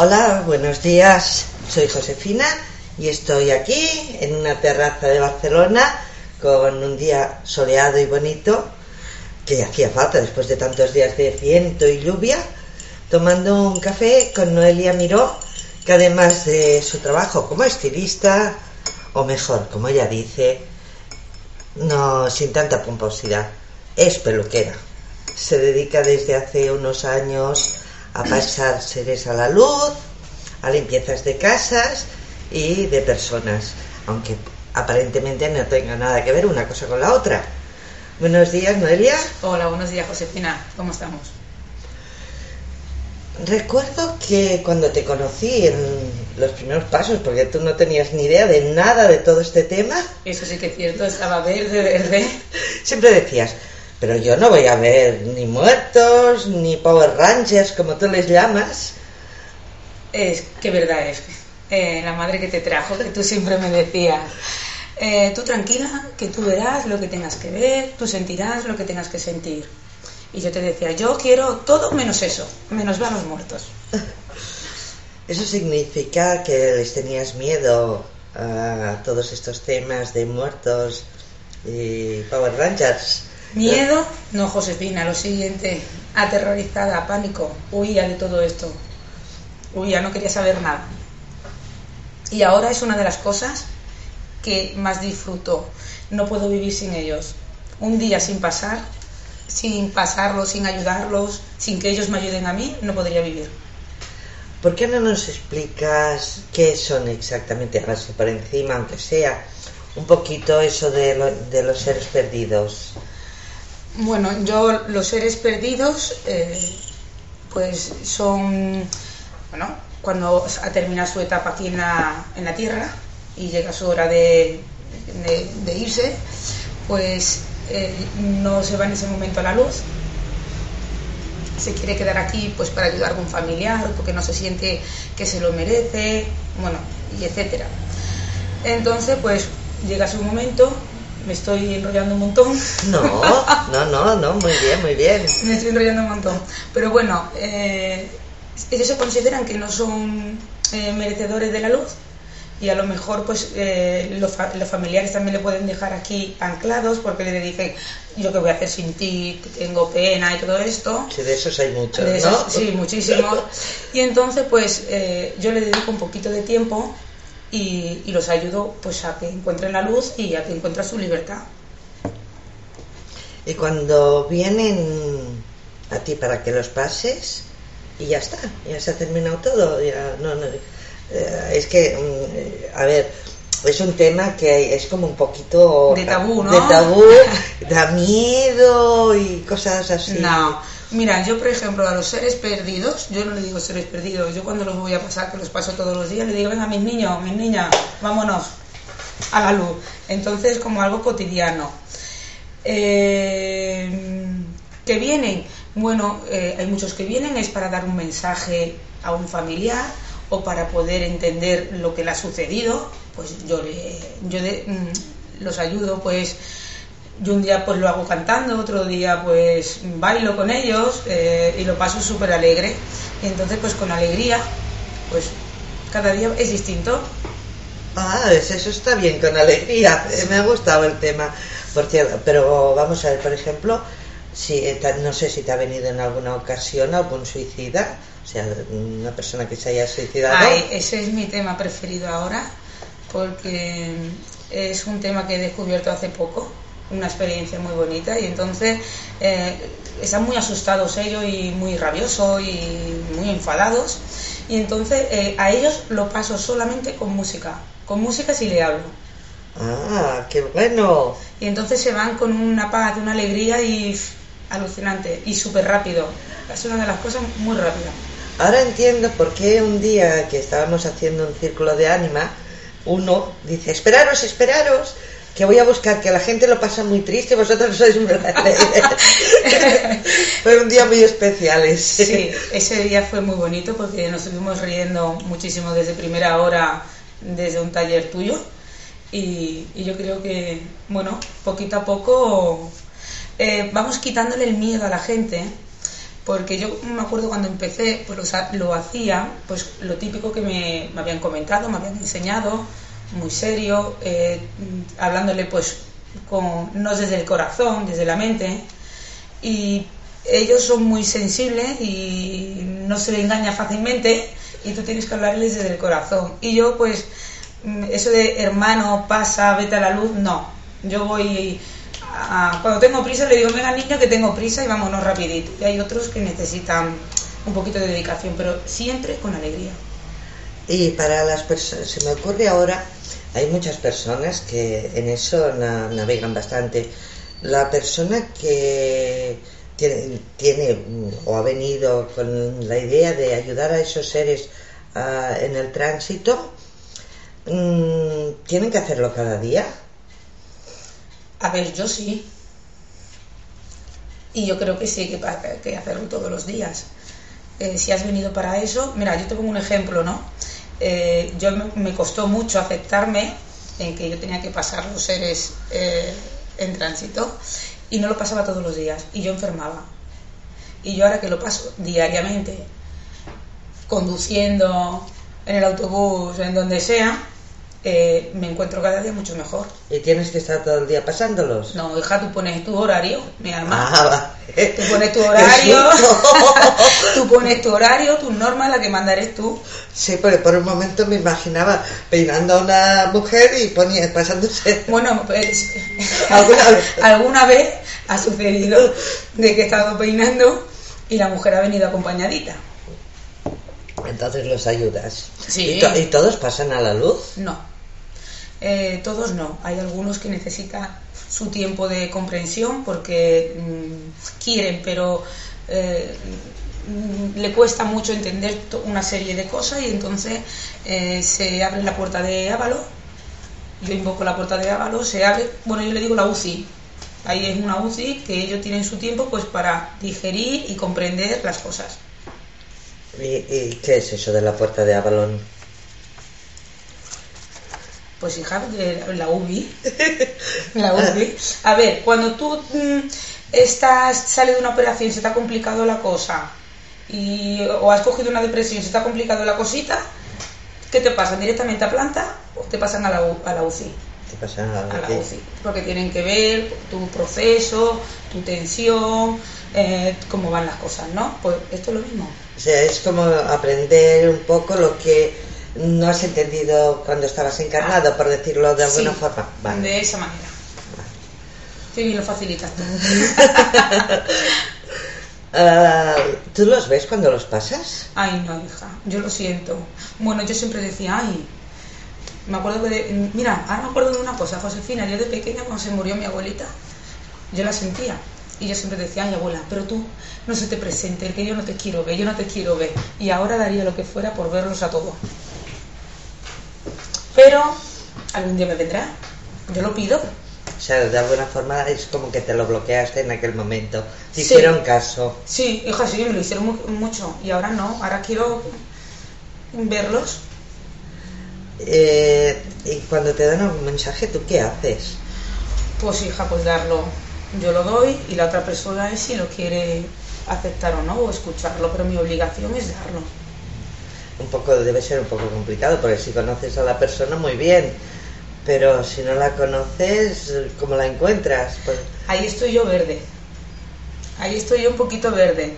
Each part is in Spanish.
Hola, buenos días. Soy Josefina y estoy aquí en una terraza de Barcelona con un día soleado y bonito que hacía falta después de tantos días de viento y lluvia, tomando un café con Noelia Miró, que además de su trabajo como estilista, o mejor, como ella dice, no sin tanta pomposidad, es peluquera. Se dedica desde hace unos años a pasar seres a la luz, a limpiezas de casas y de personas, aunque aparentemente no tenga nada que ver una cosa con la otra. Buenos días, Noelia. Hola, buenos días, Josefina. ¿Cómo estamos? Recuerdo que cuando te conocí en los primeros pasos, porque tú no tenías ni idea de nada de todo este tema. Eso sí que es cierto, estaba verde, verde. Siempre decías, pero yo no voy a ver ni muertos, ni Power Rangers, como tú les llamas. Es que verdad es. Eh, la madre que te trajo, que tú siempre me decías, eh, tú tranquila, que tú verás lo que tengas que ver, tú sentirás lo que tengas que sentir. Y yo te decía, yo quiero todo menos eso, menos ver a los muertos. ¿Eso significa que les tenías miedo a todos estos temas de muertos y Power Rangers? Miedo, no, Josefina, lo siguiente, aterrorizada, pánico, huía de todo esto. Huía, no quería saber nada. Y ahora es una de las cosas que más disfruto. No puedo vivir sin ellos. Un día sin pasar sin pasarlos, sin ayudarlos, sin que ellos me ayuden a mí, no podría vivir. ¿Por qué no nos explicas qué son exactamente, así por encima, aunque sea, un poquito eso de, de los seres perdidos? Bueno, yo los seres perdidos, eh, pues son, bueno, cuando ha terminado su etapa aquí en la, en la Tierra y llega su hora de, de, irse, pues eh, no se va en ese momento a la luz, se quiere quedar aquí pues para ayudar a algún familiar porque no se siente que se lo merece, bueno, y etcétera. Entonces, pues llega su momento, me estoy enrollando un montón. No, no, no, no, muy bien, muy bien. me estoy enrollando un montón. Pero bueno, eh, ellos se consideran que no son eh, merecedores de la luz y a lo mejor pues eh, los, familiares también le pueden dejar aquí anclados porque le dicen yo qué voy a hacer sin ti, tengo pena y todo esto. Sí, de esos hay muchos, ¿no? Sí, muchísimos. Y entonces pues eh, yo le dedico un poquito de tiempo y, y, los ayudo pues a que encuentren la luz y a que encuentren su libertad. Y cuando vienen a ti para que los pases y ya está, ya se ha terminado todo, ya no, no eh, es que, mm, a ver, es un tema que es como un poquito de tabú, ¿no? De tabú, da miedo y cosas así. No, mira, yo por ejemplo a los seres perdidos, yo no le digo seres perdidos, yo cuando los voy a pasar, que los paso todos los días, le digo, venga mis niños, mis niñas, vámonos a la luz. Entonces como algo cotidiano. Eh, que vienen, bueno, eh, hay muchos que vienen, es para dar un mensaje a un familiar o para poder entender lo que le ha sucedido, pues yo, yo mm, los ayudo, pues yo un día pues lo hago cantando, otro día pues bailo con ellos eh, y lo paso súper alegre. Y entonces pues con alegría, pues cada día es distinto. Ah, eso está bien, con alegría. Me ha gustado el tema. Por pero vamos a ver, por ejemplo, si no sé si te ha venido en alguna ocasión algún suicida o sea, una persona que se haya suicidado. ese es mi tema preferido ahora, porque es un tema que he descubierto hace poco, una experiencia muy bonita, y entonces eh, están muy asustados ellos y muy rabiosos y muy enfadados, y entonces eh, a ellos lo paso solamente con música, con música si le hablo. Ah, qué bueno. Y entonces se van con una paz, una alegría y alucinante y súper rápido. Es una de las cosas muy rápidas. Ahora entiendo por qué un día que estábamos haciendo un círculo de ánima, uno dice, esperaros, esperaros, que voy a buscar, que la gente lo pasa muy triste, vosotros sois muy Fue un día muy especial ese. Sí, ese día fue muy bonito porque nos estuvimos riendo muchísimo desde primera hora, desde un taller tuyo. Y, yo creo que, bueno, poquito a poco eh, vamos quitándole el miedo a la gente porque yo me acuerdo cuando empecé, pues lo, hacía, pues lo típico que me, habían comentado, me habían enseñado, muy serio, eh, hablándole pues con, no desde el corazón, desde la mente, y ellos son muy sensibles y no se le engaña fácilmente y tú tienes que hablarles desde el corazón. Y yo pues mm, eso de hermano, pasa, vete a la luz, no. Yo voy cuando tengo prisa le digo, venga niña que tengo prisa y vámonos rapidito. Y hay otros que necesitan un poquito de dedicación, pero siempre con alegría. Y para las personas, se me ocurre ahora, hay muchas personas que en eso navegan bastante. La persona que tiene, tiene, o ha venido con la idea de ayudar a esos seres en el tránsito, mm, ¿tienen que hacerlo cada día? A ver, yo sí. Y yo creo que sí hay que, que hacerlo todos los días. Eh, si has venido para eso, mira, yo te pongo un ejemplo, ¿no? Eh, yo me, costó mucho aceptarme en que yo tenía que pasar los seres eh, en tránsito y no lo pasaba todos los días y yo enfermaba. Y yo ahora que lo paso diariamente, conduciendo en el autobús, en donde sea, eh, me encuentro cada día mucho mejor. ¿Y tienes que estar todo el día pasándolos? No, hija, tú pones tu horario, mi alma. Ah, tú pones tu horario, tú pones tu horario, tus normas, la que mandaré tú. Sí, porque por un momento me imaginaba peinando a una mujer y ponía, pasándose. Bueno, pues, ¿Alguna, vez? alguna vez ha sucedido de que he estado peinando y la mujer ha venido acompañadita. Entonces los ayudas. ¿Y, todos pasan a la luz? No. Eh, todos no. Hay algunos que necesitan su tiempo de comprensión porque mm, quieren, pero eh, le cuesta mucho entender una serie de cosas y entonces eh, se abre la puerta de Ávalo. Yo invoco la puerta de Ávalo, se abre, bueno, yo le digo la UCI. Ahí es una UCI que ellos tienen su tiempo pues para digerir y comprender las cosas. ¿Y, qué es eso de la puerta de Avalon? Pues hija, la UBI. la UBI. A ver, cuando tú mm, estás, sale de una operación, se te ha complicado la cosa, y, o has cogido una depresión, se te ha complicado la cosita, ¿qué te pasa? ¿Directamente a planta o te pasan a la, a la UCI? Te pasan a la, UCI. Porque tienen que ver tu proceso, tu tensión, eh, cómo van las cosas, ¿no? Pues esto es lo mismo. O sea, es como aprender un poco lo que no has entendido cuando estabas encarnado, por decirlo de alguna forma. De esa manera. Sí, bien lo facilitas ah, ¿Tú los ves cuando los pasas? Ay, no, hija, yo lo siento. Bueno, yo siempre decía, ay, me acuerdo de, mira, ahora me acuerdo de una cosa, Josefina, yo de pequeña cuando se murió mi abuelita, yo la sentía. Y yo siempre decía, ay abuela, pero tú no se te presente, que yo no te quiero ver, yo no te quiero ver. Y ahora daría lo que fuera por verlos a todos. Pero algún día me vendrá, yo lo pido. O sea, de alguna forma es como que te lo bloqueaste en aquel momento. Si hicieron caso. Sí, hija, sí, me lo hicieron mucho. Y ahora no, ahora quiero verlos. Eh, y cuando te dan algún mensaje, ¿tú qué haces? Pues hija, pues darlo yo lo doy y la otra persona es si lo quiere aceptar o no o escucharlo, pero mi obligación es darlo. Un poco debe ser un poco complicado porque si conoces a la persona muy bien, pero si no la conoces, ¿cómo la encuentras? Pues... Ahí estoy yo verde. Ahí estoy yo un poquito verde.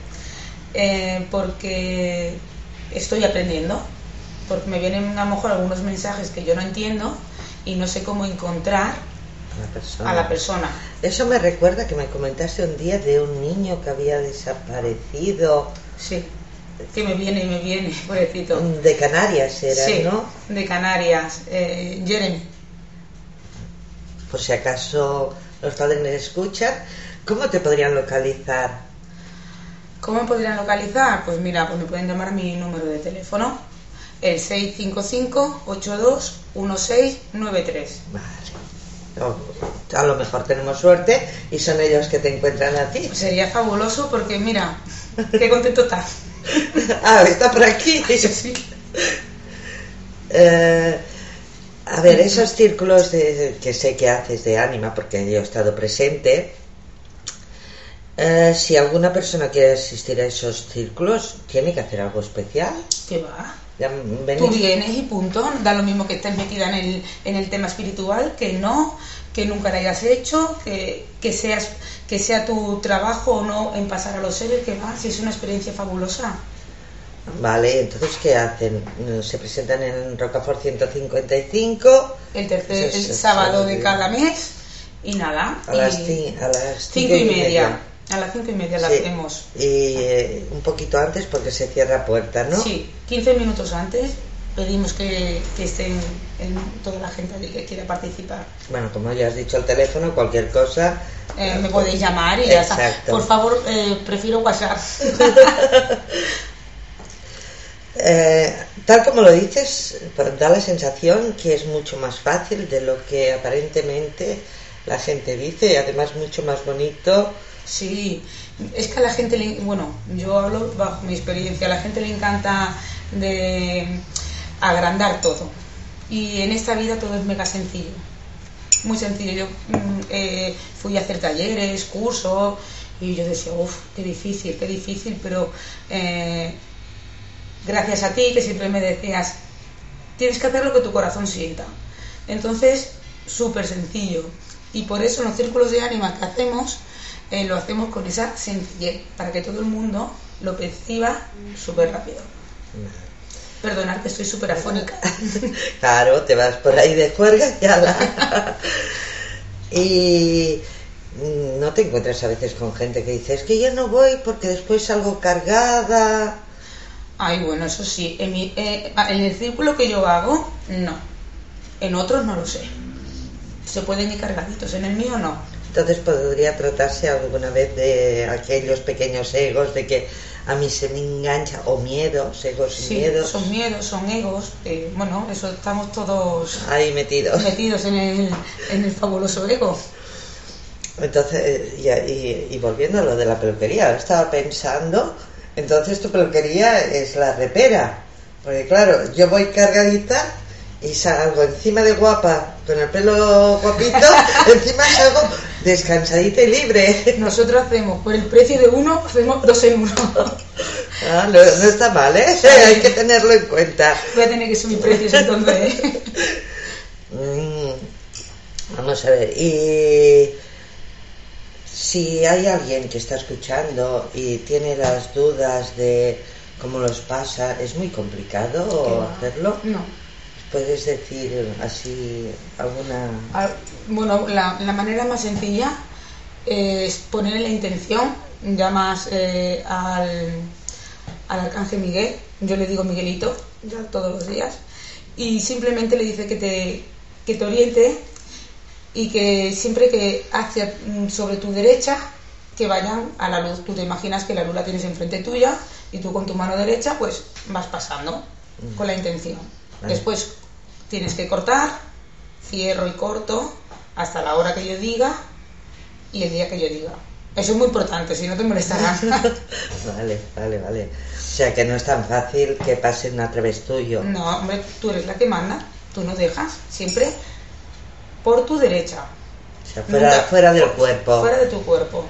Eh, porque estoy aprendiendo. Porque me vienen a lo mejor algunos mensajes que yo no entiendo y no sé cómo encontrar a la persona. Eso me recuerda que me comentaste un día de un niño que había desaparecido. Sí, que me viene y me viene, pobrecito. De Canarias era, sí, ¿no? De Canarias, eh, Jeremy. Por si acaso los padres me escuchan, ¿cómo te podrían localizar? ¿Cómo me podrían localizar? Pues mira, pues me pueden llamar mi número de teléfono, el 655-821693. Vale. A lo mejor tenemos suerte y son ellos que te encuentran a ti. Sería fabuloso porque mira, qué contento está. ah, está por aquí. Sí. Eh, a ver, esos círculos de, que sé que haces de ánima, porque yo he estado presente, eh, si alguna persona quiere asistir a esos círculos, ¿tiene que hacer algo especial? ¿Qué va? Tú vienes y punto. Da lo mismo que estés metida en el, en el tema espiritual, que no, que nunca lo hayas hecho, que, que, seas, que sea tu trabajo o no en pasar a los seres, que va, si es una experiencia fabulosa. Vale, entonces, ¿qué hacen? Se presentan en Rocafort 155 El tercer es el sábado de cada mes y nada. a las, y ci- a las cinco y media. A las cinco y media la Sí. hacemos. Y eh, un poquito antes porque se cierra puerta, ¿no? Sí, 15 minutos antes pedimos que, que estén en toda la gente allí que quiera participar. Bueno, como ya has dicho el teléfono, cualquier cosa. Eh, me podéis llamar y ya está. Por favor, eh, prefiero WhatsApp. Eh, tal como lo dices, da la sensación que es mucho más fácil de lo que aparentemente la gente dice y además mucho más bonito. Sí, es que a la gente, le, bueno, yo hablo bajo mi experiencia, a la gente le encanta de agrandar todo. Y en esta vida todo es mega sencillo, muy sencillo. Yo mm, eh, fui a hacer talleres, cursos, y yo decía, uff, qué difícil, qué difícil, pero eh, gracias a ti que siempre me decías, tienes que hacer lo que tu corazón sienta. Entonces, súper sencillo. Y por eso los círculos de ánima que hacemos, eh, lo hacemos con esa sencillez, para que todo el mundo lo perciba súper rápido. Perdonad que estoy súper afónica. Claro, te vas por ahí de juerga y ala. Y no te encuentras a veces con gente que dice, es que yo no voy porque después salgo cargada. Ay, bueno, eso sí, en, mi- eh, en el círculo que yo hago, no. En otros no lo sé. Se pueden ir cargaditos, en el mío no. Entonces podría tratarse alguna vez de aquellos pequeños egos, de que a mí se me engancha, o miedos, egos y miedos, son miedos, son egos. eh, bueno, eso estamos todos ahí metidos. metidos en el, en el fabuloso ego. Entonces, y, y- y volviendo a lo de la peluquería, estaba pensando, entonces tu peluquería es la repera, porque claro, yo voy cargadita y salgo encima de guapa, con el pelo guapito, encima salgo descansadita y libre. Nosotros hacemos, por el precio de uno, hacemos dos en uno. Ah, no, no está mal, ¿eh? Hay que tenerlo en cuenta. Voy a tener que subir precios entonces. Mm, Vamos a ver, y si hay alguien que está escuchando y tiene las dudas de cómo los pasa, es muy complicado hacerlo. No. ¿Puedes decir así alguna... A- Bueno, la, la manera más sencilla es poner la intención, llamas eh, al, al arcángel Miguel, yo le digo Miguelito, ya todos los días, y simplemente le dice que te, que te oriente y que siempre que hacia mm, sobre tu derecha que vayan a la luz. Tú te imaginas que la luz la tienes enfrente tuya y tú con tu mano derecha pues vas pasando con la intención. Vale. Después tienes que cortar, cierro y corto hasta la hora que yo diga y el día que yo diga. Eso es muy importante, si no te molestará. Vale, vale, vale. O sea que no es tan fácil que pasen a través tuyo. no, hombre, tú eres la que manda, tú no dejas, siempre por tu derecha. O sea, fuera, Nunca- fuera del cuerpo. Fuera de tu cuerpo.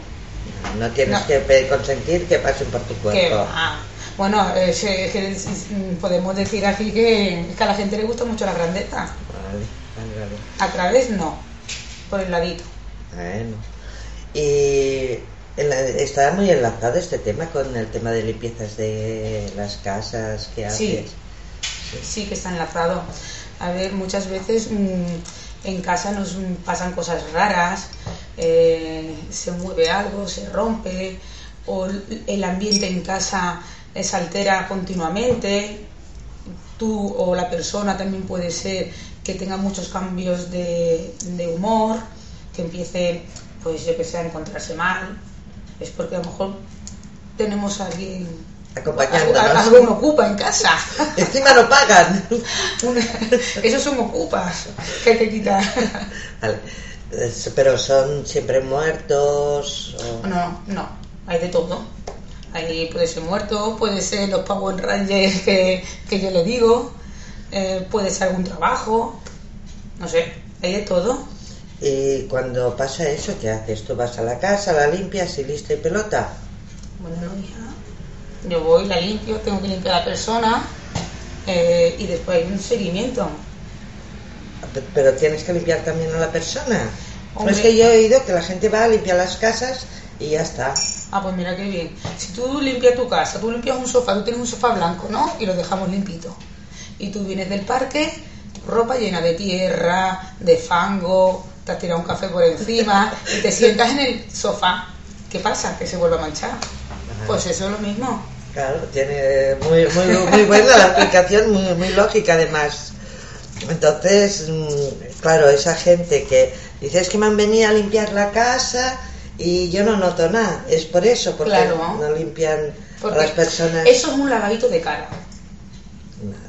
No tienes No. que consentir que pasen por tu Que cuerpo. Bueno, eh, que podemos decir aquí que, que a la gente le gusta mucho la grandeza. Vale, vale, vale. A través no, por el ladito. Bueno. Y en la- está muy enlazado este tema con el tema de limpiezas de las casas que Sí. haces. Sí que está enlazado. A ver, muchas veces mm, en casa nos pasan cosas raras, eh, se mueve algo, se rompe, o el ambiente en casa se altera continuamente. Tú o la persona también puede ser que tenga muchos cambios de, de humor, que empiece, pues yo que sé, a encontrarse mal. Es porque a lo mejor tenemos a alguien acompañándonos. Algún ocupa en casa. Encima no pagan. esos son ocupas que hay que quitar. Pero son siempre muertos. No, no, hay de todo. Ahí puede ser muerto, puede ser los Power Rangers que, que yo le digo, eh, puede ser algún trabajo, no sé, hay de todo. Y cuando pasa eso, ¿qué haces? ¿Tú vas a la casa, la limpias y lista y pelota? Bueno, no, hija. Yo voy, la limpio, tengo que limpiar a la persona eh, y después hay un seguimiento. Pero tienes que limpiar también a la persona. No es que yo he oído que la gente va a limpiar las casas y ya está. Ah, pues mira qué bien. Si tú limpias tu casa, tú limpias un sofá, tú tienes un sofá blanco, ¿no? Y lo dejamos limpito. Y tú vienes del parque, ropa llena de tierra, de fango, te has tirado un café por encima y te sientas en el sofá. ¿Qué pasa? Que se vuelve a manchar. Pues eso es lo mismo. Claro, tiene muy, muy, muy buena la aplicación, muy, muy lógica además. Entonces, mm, claro, esa gente que dice es que me han venido a limpiar la casa y yo no noto nada, es por eso, porque no limpian a las personas. Eso es un lavadito de cara.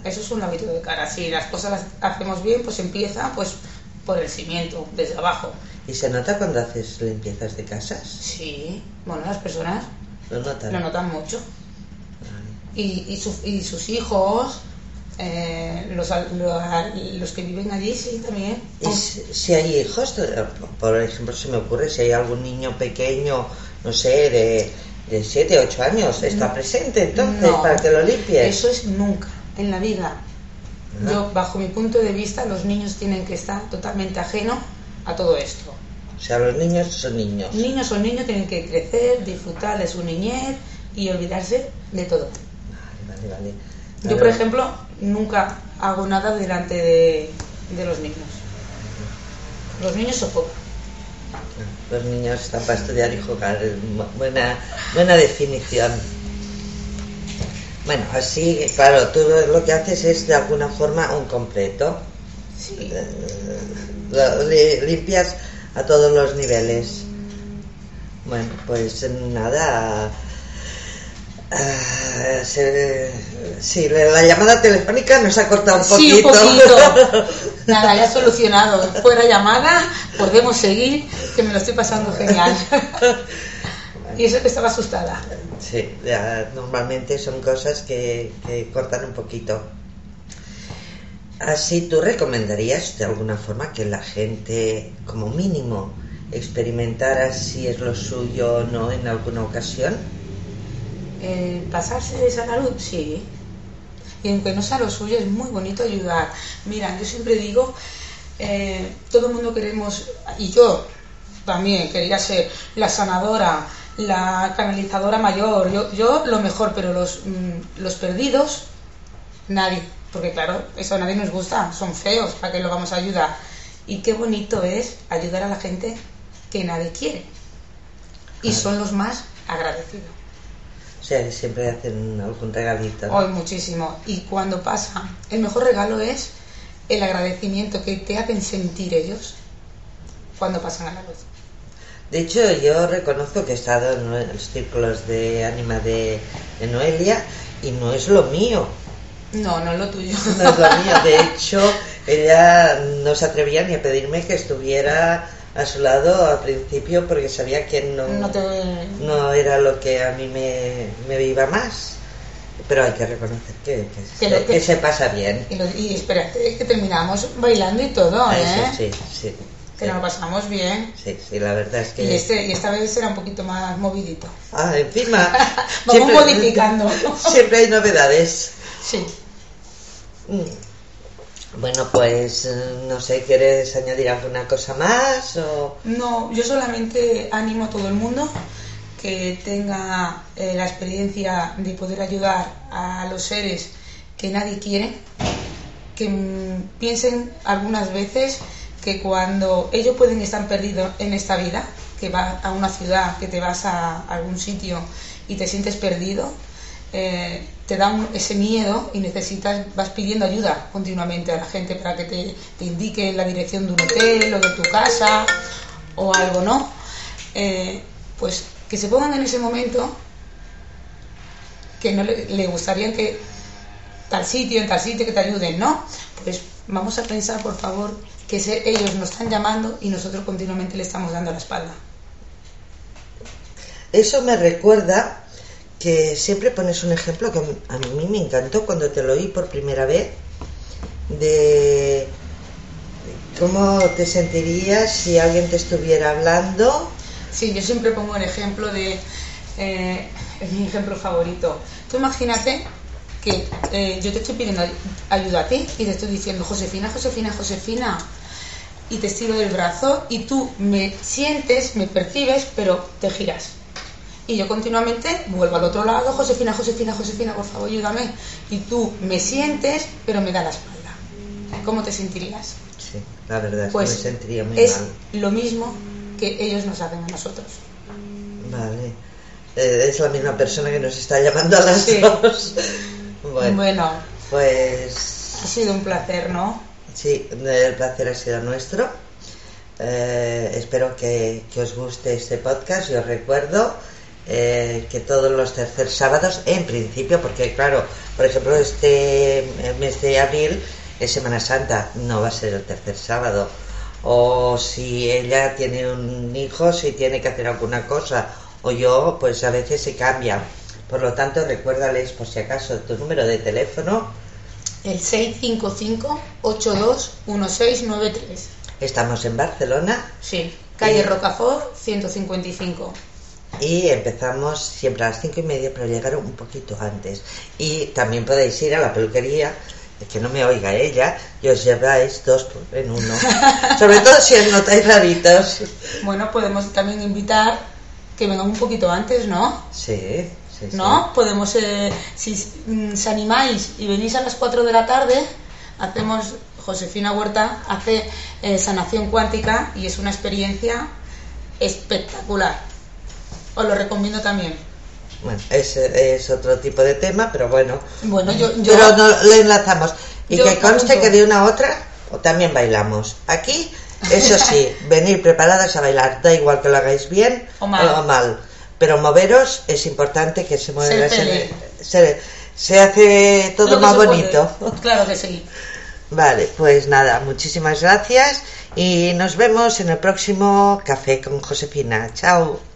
Eso es un lavadito de cara. Si las cosas las hacemos bien, pues empieza pues por el cimiento, desde abajo. ¿Y se nota cuando haces limpiezas de casas? Sí, bueno, las personas lo notan, lo notan mucho. Y, y, y sus hijos, eh, los, los, que viven allí, sí, también. ¿Y si, hay hijos? Por ejemplo, se me ocurre si hay algún niño pequeño, no sé, de, de 7, 8 años, ¿está presente entonces para que lo limpie? Eso es nunca, en la vida. Yo, bajo mi punto de vista, los niños tienen que estar totalmente ajenos a todo esto. O sea, los niños son niños. Niños son niños, tienen que crecer, disfrutar de su niñez y olvidarse de todo. Vale, vale, vale. Yo, por ejemplo, nunca hago nada delante de, los niños. Los niños poco. Los niños están para estudiar y jugar. Buena, buena definición. Bueno, así, claro, tú lo que haces es de alguna forma un completo. Sí. Eh, limpias a todos los niveles. Bueno, pues nada, Ah, sí, la llamada telefónica nos ha cortado un poquito. Sí, un poquito. Nada, ya solucionado. Fuera llamada, podemos seguir, que me lo estoy pasando genial. y eso que estaba asustada. Sí, normalmente son cosas que, que cortan un poquito. Así, ¿tú recomendarías de alguna forma que la gente, como mínimo, experimentara si es lo suyo o no en alguna ocasión? Eh, pasarse de esa luz, sí. Y aunque no sea lo suyo, es muy bonito ayudar. Mira, yo siempre digo, eh, todo el mundo queremos, y yo también quería ser la sanadora, la canalizadora mayor, yo, yo lo mejor, pero los, mm, los perdidos, nadie. Porque claro, eso a nadie nos gusta, son feos, ¿para qué lo vamos a ayudar? Y qué bonito es ayudar a la gente que nadie quiere. Y son los más agradecidos. Siempre hacen algún regalito. Hoy muchísimo. Y cuando pasa, el mejor regalo es el agradecimiento que te hacen sentir ellos cuando pasan a la luz. De hecho, yo reconozco que he estado en los círculos de ánima de, de Noelia y no es lo mío. No, no es lo tuyo. No es lo mío. De hecho, ella no se atrevía ni a pedirme que estuviera a su lado al principio porque sabía que no, no, era lo que a mí me, me iba más. Pero hay que reconocer que, que, se, pasa bien. Y, espérate, que terminamos bailando y todo, ah, ¿eh? sí, sí. Que nos lo pasamos bien. Sí, sí, la verdad es que... Y, este, y esta vez era un poquito más movidito. Ah, encima... Vamos modificando. Siempre hay novedades. Sí. Mm. Bueno, pues eh, no sé, ¿quieres añadir alguna cosa más? O... No, yo solamente animo a todo el mundo que tenga eh, la experiencia de poder ayudar a los seres que nadie quiere, que mm, piensen algunas veces que cuando ellos pueden estar perdidos en esta vida, que vas a una ciudad, que te vas a algún sitio y te sientes perdido, eh, te da ese miedo y necesitas, vas pidiendo ayuda continuamente a la gente para que te, te indique la dirección de un hotel o de tu casa o algo, ¿no? Eh, pues que se pongan en ese momento que no le, gustaría que tal sitio, en tal sitio, que te ayuden, ¿no? Pues vamos a pensar, por favor, que ellos nos están llamando y nosotros continuamente le estamos dando la espalda. Eso me recuerda que siempre pones un ejemplo que a mí me encantó cuando te lo oí por primera vez de cómo te sentirías si alguien te estuviera hablando. Sí, yo siempre pongo el ejemplo de, eh, mi ejemplo favorito. Tú imagínate que eh, yo te estoy pidiendo ay- ayuda a ti y te estoy diciendo, Josefina, Josefina, Josefina, y te estiro del brazo y tú me sientes, me percibes, pero te giras. Y yo continuamente vuelvo al otro lado, Josefina, Josefina, Josefina, por favor, ayúdame. Y tú me sientes, pero me da la espalda. ¿Cómo te sentirías? Sí, la verdad es Pues que me sentiría muy es mal. lo mismo que ellos nos hacen a nosotros. Vale. Eh, es la misma persona que nos está llamando a las Sí. dos. Bueno, Bueno, pues ha sido un placer, ¿no? sí, el placer ha sido nuestro. Eh, espero que, que os guste este podcast. Yo os recuerdo eh, que todos los tercer sábados, en principio, porque claro, por ejemplo, este mes de abril es Semana Santa, no va a ser el tercer sábado. O si ella tiene un hijo, si tiene que hacer alguna cosa, o yo, pues a veces se cambia. Por lo tanto, recuérdales, por si acaso, tu número de teléfono. El 655-821693. Estamos en Barcelona Sí, calle Y- Rocafort, 155. Y empezamos siempre a las cinco y media, pero llegar un poquito antes. Y también podéis ir a la peluquería, que no me oiga ella, y os lleváis dos en uno. Sobre todo si os notáis raritos. Bueno, podemos también invitar que vengan un poquito antes, ¿no? Sí, sí, sí. ¿No? Podemos, eh, si mm, os animáis y venís a las 4 de la tarde, hacemos, Josefina Huerta hace eh, sanación cuántica y es una experiencia espectacular. Os lo recomiendo también. Bueno, es, es otro tipo de tema, pero bueno. Bueno, yo, yo Pero no, lo enlazamos. Y que conste que de una a otra o también bailamos. Aquí, eso sí, venir preparadas a bailar. Da igual que lo hagáis bien O mal. mal. Pero moveros es importante que se mueva. Se se, se hace todo más puede. bonito. Claro que sí. Vale, pues nada, muchísimas gracias y nos vemos en el próximo café con Josefina. Chao.